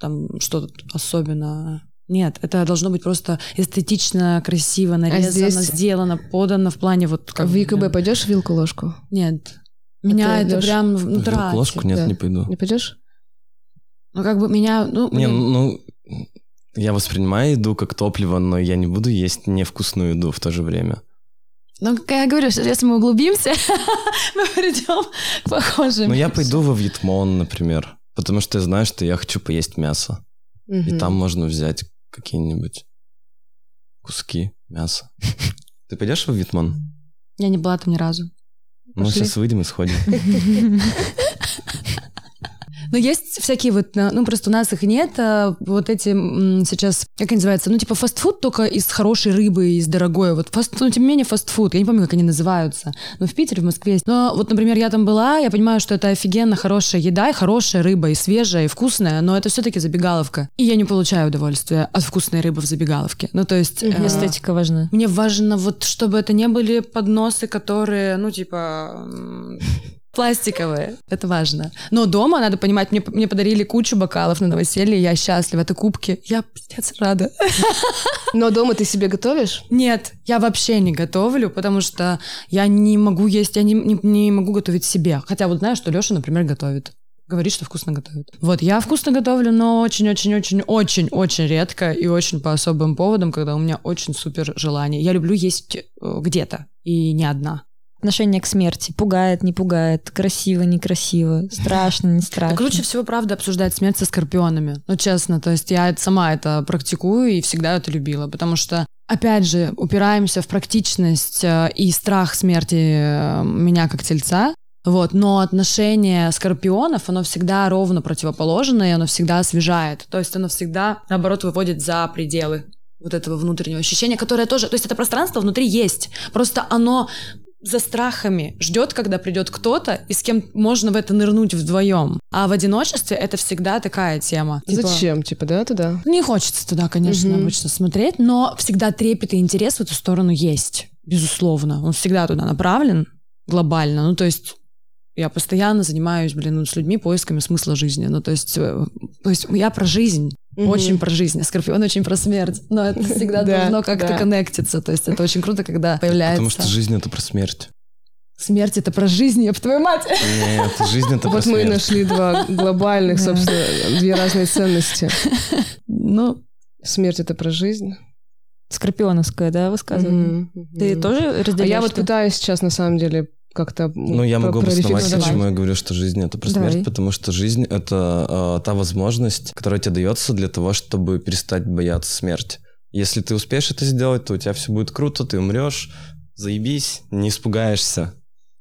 там что-то особенно. Нет, это должно быть просто эстетично, красиво, нарезано, А здесь- сделано, подано в плане вот как в ЕКБ пойдешь вилку-ложку? Нет. Меня это идёшь прям ну, тратит. ложку нет, да. не пойду. Не пойдешь? Ну, как бы меня, ну, Не, блин, ну, я воспринимаю еду как топливо, но я не буду есть невкусную еду в то же время. ну, как я говорю, что если мы углубимся, мы придем к похожим. Но Ну, я пойду во Вьетмон, например. Потому что я знаю, что я хочу поесть мясо. И там можно взять какие-нибудь куски мяса. Ты пойдешь в Витман? Я не была там ни разу. Ну, Пошли. сейчас выйдем и сходим. Но есть всякие вот, э, ну просто у нас их нет, а вот эти сейчас, как они называются, ну типа фастфуд только из хорошей рыбы, из дорогой, вот фаст, ну тем не менее фастфуд, я не помню, как они называются, но в Питере, в Москве есть. Но вот, например, я там была, я понимаю, что это офигенно хорошая еда, и хорошая рыба, и свежая, и вкусная, но это все-таки забегаловка. И я не получаю удовольствия от вкусной рыбы в забегаловке. Ну то есть... э, Эстетика важна. Мне важно вот, чтобы это не были подносы, которые, ну, типа, пластиковые. Это важно. Но дома, надо понимать, мне, мне подарили кучу бокалов на новоселье, я счастлива. Это кубки. Я пиздец рада. Но дома ты себе готовишь? Нет, я вообще не готовлю, потому что я не могу есть, я не, не, не могу готовить себе. Хотя вот знаю, что Леша, например, готовит. Говорит, что вкусно готовит. Вот, я вкусно готовлю, но очень-очень-очень-очень-очень редко и очень по особым поводам, когда у меня очень супер желание. Я люблю есть э, где-то и не одна. Отношение к смерти. Пугает, не пугает, красиво, некрасиво, страшно, не страшно. Так круче всего, правда, обсуждать смерть со скорпионами. Ну, честно, то есть я сама это практикую и всегда это любила, потому что, опять же, упираемся в практичность э, и страх смерти э, меня как тельца, вот, но отношение скорпионов, оно всегда ровно противоположное, оно всегда освежает. То есть оно всегда, наоборот, выводит за пределы вот этого внутреннего ощущения, которое тоже... То есть это пространство внутри есть. Просто оно за страхами ждет, когда придет кто-то, и с кем можно в это нырнуть вдвоем. А в одиночестве это всегда такая тема. Типа, Зачем, типа, да, туда? Не хочется туда, конечно, Мгм. обычно смотреть, но всегда трепет и интерес в эту сторону есть. Безусловно. Он всегда туда направлен глобально. Ну, то есть я постоянно занимаюсь, блин, ну, с людьми поисками смысла жизни. Ну, то есть, э, то есть я про жизнь. Мгм. Очень про жизнь, а Скорпион очень про смерть. Но это всегда Да, должно как-то коннектиться. То есть это очень круто, когда появляется... Потому что жизнь это про смерть. Смерть это про жизнь, я твою мать. Нет, жизнь это про Вот мы и нашли два глобальных, собственно, две разные ценности. Ну, Смерть — это про жизнь. Скорпионовское, да, высказывание? Ты тоже А разделяешь? я вот пытаюсь сейчас, на самом деле, как-то Ну, я могу обосновать, почему я говорю, что жизнь это про Давай. смерть, потому что жизнь это э, та возможность, которая тебе дается для того, чтобы перестать бояться смерти. Если ты успеешь это сделать, то у тебя все будет круто, ты умрешь, заебись, не испугаешься.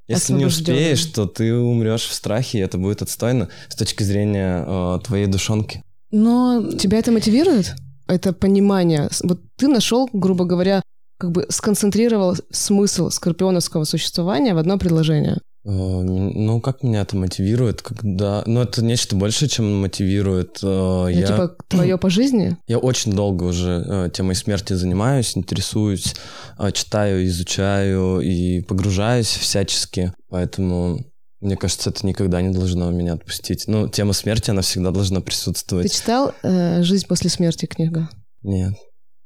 Если не успеешь, то ты умрешь в страхе, и это будет отстойно с точки зрения э, твоей душонки. но Тебя это мотивирует? Это понимание. Вот ты нашел, грубо говоря, как бы сконцентрировал смысл скорпионовского существования в одно предложение. Э, Ну, как меня это мотивирует, когда... Ну, это нечто большее, чем мотивирует. Э, Ну, Я... типа, твое по жизни? Я очень долго уже э, темой смерти занимаюсь, интересуюсь, читаю, изучаю и погружаюсь всячески. Поэтому, мне кажется, это никогда не должно меня отпустить. Ну, тема смерти, она всегда должна Ты присутствовать. читал э, «Жизнь после смерти» книгу? Нет.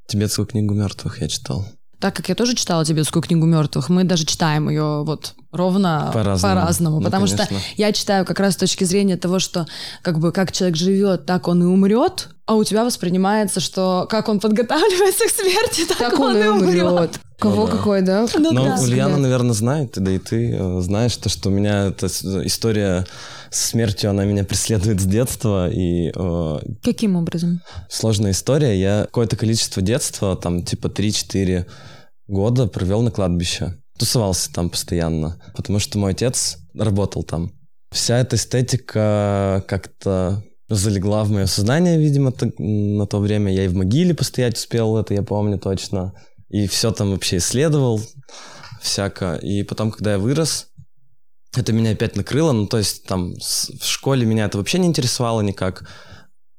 Тибетскую книгу мертвых я читал. Так как я тоже читала тибетскую книгу мертвых, мы даже читаем ее вот ровно По-разному. по-разному. Ну, потому что конечно. я читаю как раз с точки зрения того, что как бы как человек живет, так он и умрет, а у тебя воспринимается, что как он подготавливается к смерти, так, Так он и умрет. Кого Ну да. какой, да? Ну Но да. Ульяна, наверное, знает, да и ты э, знаешь, то, что у меня эта история с смертью, она меня преследует с детства, и э, Каким образом? сложная история. Я какое-то количество детства, там типа 3-4 года провел на кладбище. Тусовался там постоянно, потому что мой отец работал там. Вся эта эстетика как-то залегла в мое сознание, видимо, на то время. Я и в могиле постоять успел, это я помню точно. И все там вообще исследовал, всяко. И потом, когда я вырос, это меня опять накрыло. Ну, то есть там в школе меня это вообще не интересовало никак.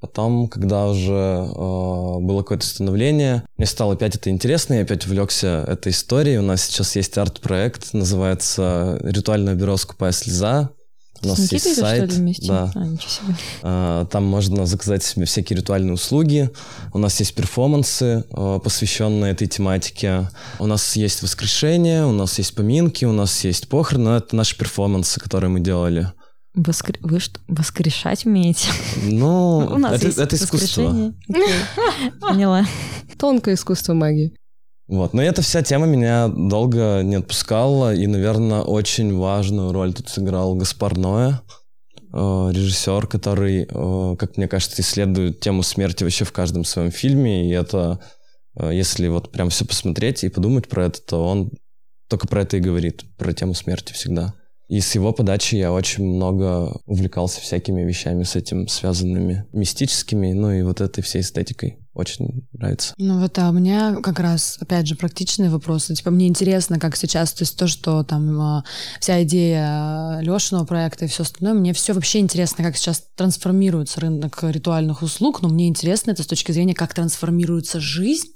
Потом, когда уже э, было какое-то становление, мне стало опять это интересно, я опять увлекся этой историей. У нас сейчас есть арт-проект, называется «Ритуальное бюро «Скупая слеза». У нас С Никитой есть сайт. что ли, вместе? Да. А, ничего себе. А, Там можно заказать себе всякие ритуальные услуги. У нас есть перформансы, а, посвященные этой тематике. У нас есть воскрешение, у нас есть поминки, у нас есть похороны. Но Это наши перформансы, которые мы делали. Воскр- Вы что, воскрешать умеете? Ну, У нас это, есть это искусство. Поняла. Тонкое искусство магии. Вот. Но эта вся тема меня долго не отпускала, и, наверное, очень важную роль тут сыграл Гаспар Ноэ. режиссер, который, э, как мне кажется, исследует тему смерти вообще в каждом своем фильме, и это, э, если вот прям все посмотреть и подумать про это, то он только про это и говорит, про тему смерти всегда. И с его подачи я очень много увлекался всякими вещами с этим связанными, мистическими, ну и вот этой всей эстетикой. Очень нравится. Ну вот, а у меня как раз, опять же, практичные вопросы. Типа, мне интересно, как сейчас, то есть то, что там а, вся идея Лешиного проекта и все остальное, мне все вообще интересно, как сейчас трансформируется рынок ритуальных услуг, но мне интересно это с точки зрения, как трансформируется жизнь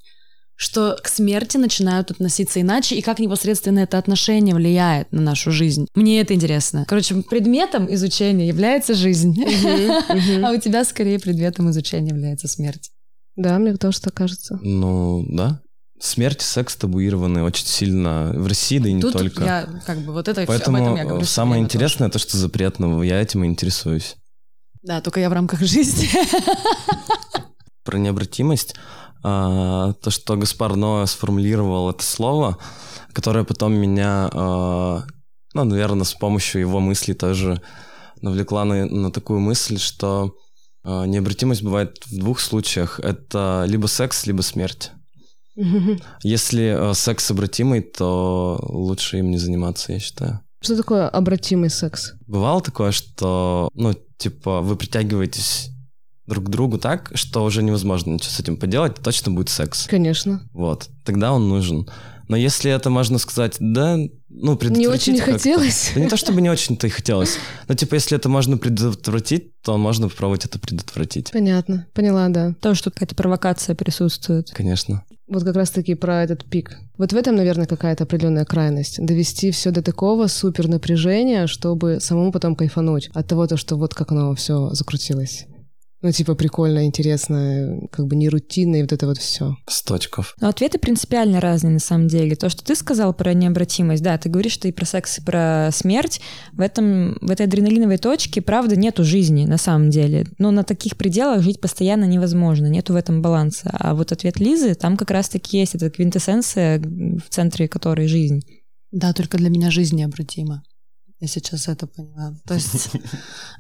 что к смерти начинают относиться иначе, и как непосредственно это отношение влияет на нашу жизнь. Мне это интересно. Короче, предметом изучения является жизнь, а у тебя скорее предметом изучения является смерть. Да, мне тоже так кажется. Ну, да. Смерть, секс табуированы очень сильно в России, да и не Тут только. я как бы вот это Поэтому об этом я говорю. самое интересное то, что запретного. Я этим и интересуюсь. тоже. Да, только я в рамках жизни. Про необратимость. А, то, что Гаспар Ноэ сформулировал это слово, которое потом меня, а, ну, наверное, с помощью его мыслей тоже навлекла на, на такую мысль, что а, необратимость бывает в двух случаях. Это либо секс, либо смерть. Если секс обратимый, то лучше им не заниматься, я считаю. Что такое обратимый секс? Бывало такое, что, ну, типа, вы притягиваетесь друг к другу так, что уже невозможно ничего с этим поделать, точно будет секс. Конечно. Вот. Тогда он нужен. Но если это можно сказать, да, ну, предотвратить Не очень не как-то. хотелось. Да не то, чтобы не очень-то и хотелось. Но, типа, если это можно предотвратить, то можно попробовать это предотвратить. Понятно. Поняла, да. Тоже тут какая-то провокация присутствует. Конечно. Вот как раз-таки про этот пик. Вот в этом, наверное, какая-то определенная крайность. Довести все до такого супер напряжения, чтобы самому потом кайфануть от того, то, что вот как оно все закрутилось. Ну, типа, прикольно, интересно, как бы не рутинно, и вот это вот все. С точков. Но ответы принципиально разные на самом деле. То, что ты сказал про необратимость, да, ты говоришь, что и про секс, и про смерть. В, этом, в этой адреналиновой точке, правда, нету жизни на самом деле. Но на таких пределах жить постоянно невозможно, нету в этом баланса. А вот ответ Лизы, там как раз-таки есть эта квинтэссенция, в центре которой жизнь. Да, только для меня жизнь необратима. Я сейчас это поняла. То есть...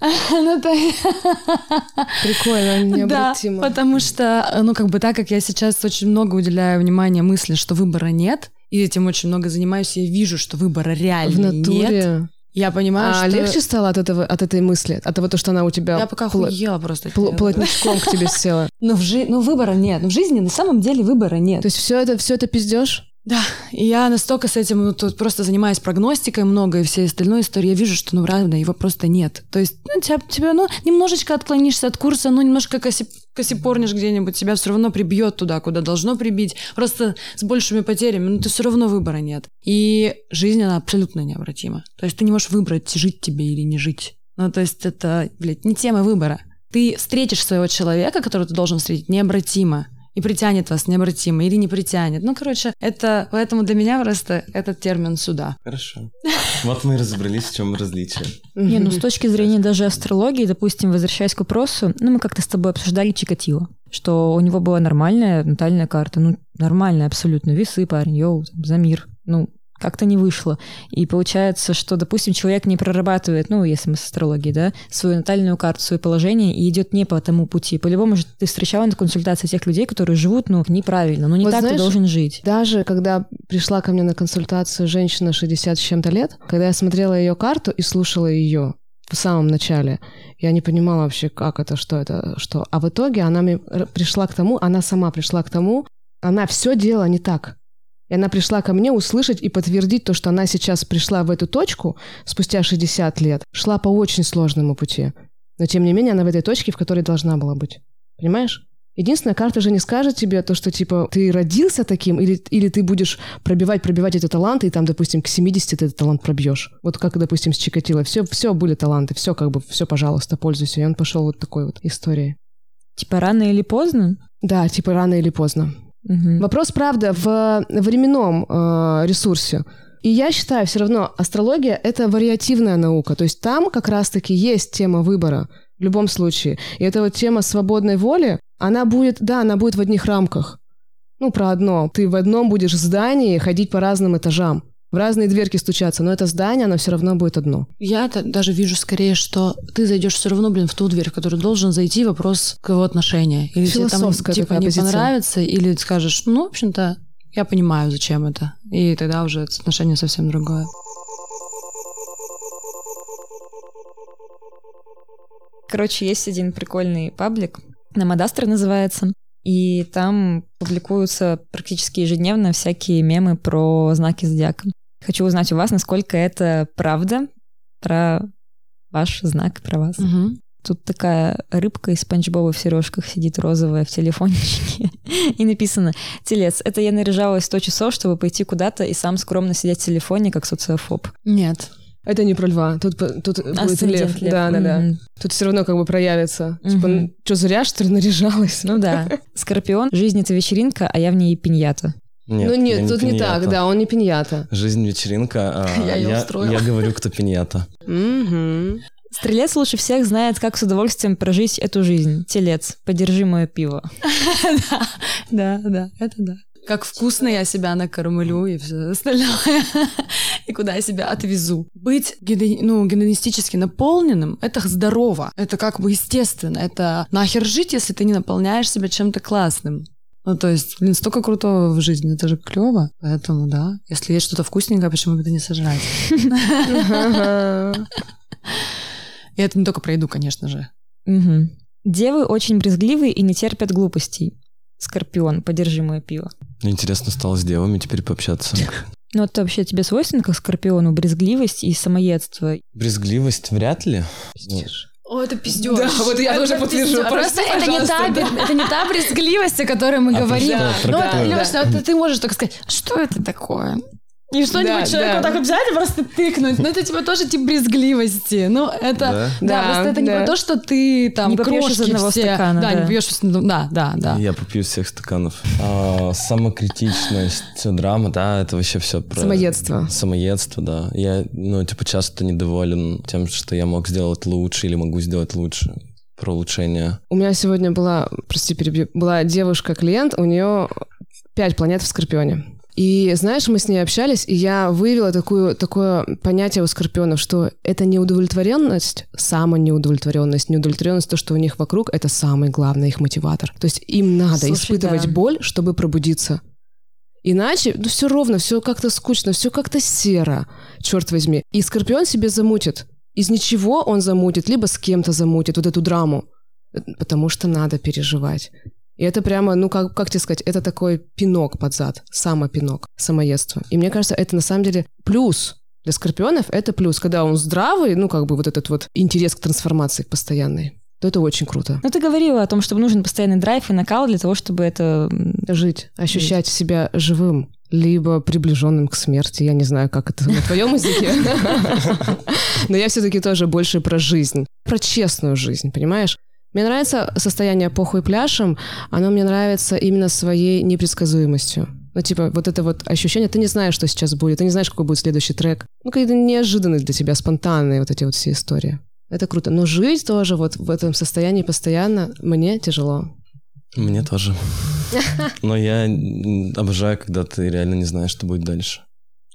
Ну, Прикольно, необратимо. Да, потому что, ну, как бы так как я сейчас очень много уделяю внимания мысли, что выбора нет, и этим очень много занимаюсь, я вижу, что выбора реально нет. Я понимаю, А что... легче стало от этого, от этой мысли, от того, то, что она у тебя Я пока пла- охуела просто. пл- плотничком к тебе села. Ну, в жи- ну, выбора нет. В жизни на самом деле выбора нет. То есть все это, все это пиздешь? Да, и я настолько с этим ну, тут просто занимаюсь прогностикой много и всей остальной историей. Я вижу, что, ну, правда, его просто нет. То есть, ну, тебя, тебя, ну, немножечко отклонишься от курса, ну, немножко коси, косипорнишь где-нибудь, тебя все равно прибьет туда, куда должно прибить. Просто с большими потерями, но ты все равно выбора нет. И жизнь, она абсолютно необратима. То есть ты не можешь выбрать, жить тебе или не жить. Ну, то есть это, блядь, не тема выбора. Ты встретишь своего человека, которого ты должен встретить, необратимо и притянет вас необратимо или не притянет. Ну, короче, это поэтому для меня просто этот термин суда. Хорошо. Вот мы и разобрались, в чем различие. Не, ну с точки зрения даже астрологии, допустим, возвращаясь к вопросу, ну мы как-то с тобой обсуждали Чикатило, что у него была нормальная натальная карта, ну нормальная абсолютно, весы парень, йоу, за мир, ну как-то не вышло. И получается, что, допустим, человек не прорабатывает, ну, если мы с астрологией, да, свою натальную карту, свое положение и идет не по тому пути. По-любому же ты встречала на консультации тех людей, которые живут, ну, неправильно, ну, не Вот так знаешь, ты должен жить. Даже когда пришла ко мне на консультацию женщина 60 с чем-то лет, когда я смотрела ее карту и слушала ее в самом начале, я не понимала вообще, как это, что это, что. А в итоге она мне р- пришла к тому, она сама пришла к тому, она все делала не так. И она пришла ко мне услышать и подтвердить то, что она сейчас пришла в эту точку спустя 60 лет, шла по очень сложному пути. Но тем не менее она в этой точке, в которой должна была быть. Понимаешь? Единственная карта же не скажет тебе то, что типа ты родился таким, или, или ты будешь пробивать, пробивать эти таланты, и там, допустим, к 70 ты этот талант пробьешь. Вот как, допустим, с Чикатило. Все, все были таланты, все как бы, все, пожалуйста, пользуйся. И он пошел вот такой вот историей. Типа рано или поздно? Да, типа рано или поздно. Мгм. Вопрос, правда, в временном э, ресурсе. И я считаю, все равно астрология — это вариативная наука. То есть там как раз-таки есть тема выбора в любом случае. И эта вот тема свободной воли, она будет, да, она будет в одних рамках. Ну, про одно. Ты в одном будешь здании ходить по разным этажам. В разные дверки стучаться, но это здание, оно все равно будет одно. Я даже вижу скорее, что ты зайдешь все равно, блин, в ту дверь, в которую должен зайти вопрос к его отношения. Или тебе там типа не позиция. понравится, или скажешь, ну, в общем-то, я понимаю, зачем это. И тогда уже отношение совсем другое. Короче, есть один прикольный паблик, Намадастер называется. И там публикуются практически ежедневно всякие мемы про знаки зодиака. Хочу узнать у вас, насколько это правда про ваш знак, про вас. Угу. Тут такая рыбка из Спанч Боба в сережках сидит розовая в телефончике. И написано «Телец, это я наряжалась 100 часов, чтобы пойти куда-то и сам скромно сидеть в телефоне, как социофоб». Нет. Это не про льва, тут, тут а будет лев. лев. Да, да, да. Mm-hmm. Тут все равно как бы проявится. Mm-hmm. Типа, что зря, что ли, наряжалась? Ну да. Скорпион, жизнь — это вечеринка, а я в ней пиньята. Нет, ну нет, тут не, не так, да, он не пиньята. Жизнь вечеринка, а я, я, я говорю, кто пиньята. Стрелец лучше всех знает, как с удовольствием прожить эту жизнь. Телец, подержи мое пиво. Да, да, это да. Как вкусно я себя накормлю и все остальное. и куда я себя отвезу. Быть ну, гедонистически наполненным — это здорово. Это как бы естественно. Это нахер жить, если ты не наполняешь себя чем-то классным. Ну, то есть, блин, столько крутого в жизни, это же клево. Поэтому, да, если есть что-то вкусненькое, почему бы это не сожрать? И это не только про еду, конечно же. Девы очень брезгливые и не терпят глупостей. Скорпион, подержи мое пиво. Интересно стало с девами теперь пообщаться. Ну, это вообще тебе свойственно, как Скорпиону, брезгливость и самоедство? Брезгливость вряд ли. Пиздишь. О, это пиздеж. Да, вот я тоже подтвержу. Просто это не, та, это не та брезгливость, о которой мы а говорим. Да, ну, это, Леш, да. ты можешь только сказать, что это такое? И что-нибудь да, человеку да. так вот взять и просто тыкнуть. Ну, это типа тоже тип брезгливости. Ну, это... Да, да, да просто это не про то, что ты там не попьешь из одного все... стакана. Да, да, не попьешь из Да, да, да. Я попью всех стаканов. А, самокритичность, драма, да, это вообще все про... Самоедство. Самоедство, да. Я, ну, типа, часто недоволен тем, что я мог сделать лучше или могу сделать лучше про улучшение. У меня сегодня была, прости, перебью, была девушка-клиент, у нее пять планет в Скорпионе. И знаешь, мы с ней общались, и я выявила такую, такое понятие у скорпионов, что это неудовлетворенность, самая неудовлетворенность, неудовлетворенность, то, что у них вокруг, это самый главный их мотиватор. То есть им надо Слушай, испытывать да. боль, чтобы пробудиться. Иначе, ну все ровно, все как-то скучно, все как-то серо, черт возьми. И скорпион себе замутит. Из ничего он замутит, либо с кем-то замутит вот эту драму. Потому что надо переживать. И это прямо, ну, как, как тебе сказать, это такой пинок под зад, самопинок, самоедство. И мне кажется, это на самом деле плюс для скорпионов это плюс, когда он здравый, ну, как бы вот этот вот интерес к трансформации постоянной, то это очень круто. Ну, ты говорила о том, что нужен постоянный драйв и накал для того, чтобы это... Жить, ощущать Жить. себя живым, либо приближенным к смерти. Я не знаю, как это на твоем языке. Но я все-таки тоже больше про жизнь, про честную жизнь, понимаешь? Мне нравится состояние похуй пляшем, оно мне нравится именно своей непредсказуемостью. Ну, типа, вот это вот ощущение, ты не знаешь, что сейчас будет, ты не знаешь, какой будет следующий трек. Ну, какие-то неожиданные для тебя, спонтанные вот эти вот все истории. Это круто. Но жить тоже вот в этом состоянии постоянно мне тяжело. Мне тоже. Но я обожаю, когда ты реально не знаешь, что будет дальше.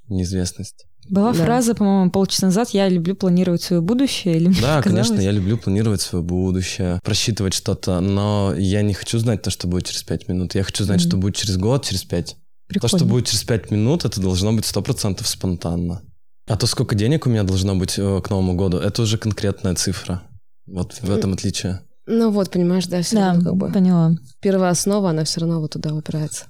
Неизвестность. Была да. фраза, по-моему, полчаса назад «Я люблю планировать свое будущее». Или да, конечно, я люблю планировать свое будущее, просчитывать что-то, но я не хочу знать то, что будет через пять минут. Я хочу знать, mm что будет через год, через пять. Прикольно. То, что будет через пять минут, это должно быть сто процентов спонтанно. А то, сколько денег у меня должно быть э, к Новому году, это уже конкретная цифра. Вот в этом отличие. Ну вот, понимаешь, да, все да, равно как бы. поняла. Первая основа, она все равно вот туда упирается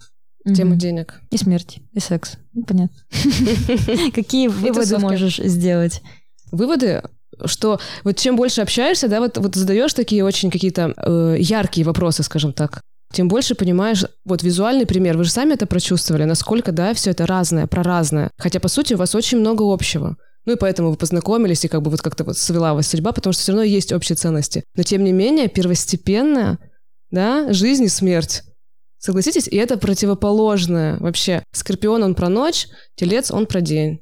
тему денег. И смерть, и секс. Ну, понятно. Какие выводы можешь сделать? Выводы, что вот чем больше общаешься, да, вот, вот задаешь такие очень какие-то э, яркие вопросы, скажем так, тем больше понимаешь, вот визуальный пример, вы же сами это прочувствовали, насколько, да, все это разное, про разное. Хотя, по сути, у вас очень много общего. Ну и поэтому вы познакомились, и как бы вот как-то вот свела вас судьба, потому что все равно есть общие ценности. Но тем не менее, первостепенно, да, жизнь и смерть. Согласитесь, и это противоположное вообще. Скорпион, он про ночь, телец, он про день.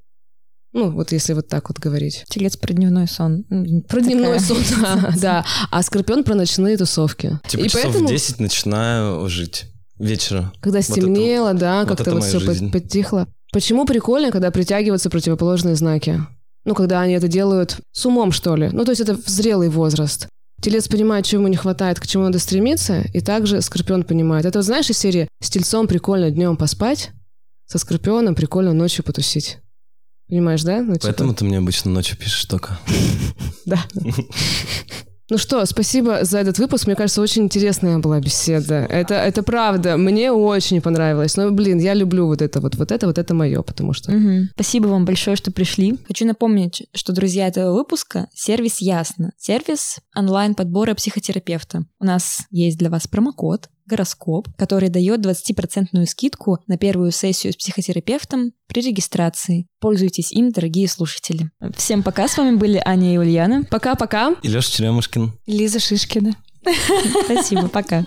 Ну, вот если вот так вот говорить. Телец про дневной сон. Про Такая. дневной сон, да, да. А скорпион про ночные тусовки. Типа и часов поэтому... в 10 начинаю жить вечера. Когда стемнело, вот это, да, как-то вот, вот все жизнь. потихло. Почему прикольно, когда притягиваются противоположные знаки? Ну, когда они это делают с умом, что ли. Ну, то есть это зрелый возраст. Телец понимает, чего ему не хватает, к чему надо стремиться, и также Скорпион понимает. Это, вот знаешь, из серии «С тельцом прикольно днем поспать, со Скорпионом прикольно ночью потусить». Понимаешь, да? Ну, типа- Поэтому ты мне обычно ночью пишешь только. Да. Ну что, спасибо за этот выпуск. Мне кажется, очень интересная была беседа. Это, это правда. Мне очень понравилось. Но, блин, я люблю вот это вот. Вот это вот это мое, потому что... Мгм. Спасибо вам большое, что пришли. Хочу напомнить, что друзья этого выпуска — сервис Ясно. Сервис онлайн-подбора психотерапевта. У нас есть для вас промокод гороскоп, который дает 20% скидку на первую сессию с психотерапевтом при регистрации. Пользуйтесь им, дорогие слушатели. Всем пока, с вами были Аня и Ульяна. Пока-пока. И Леша Черемушкин. Лиза Шишкина. Спасибо, пока.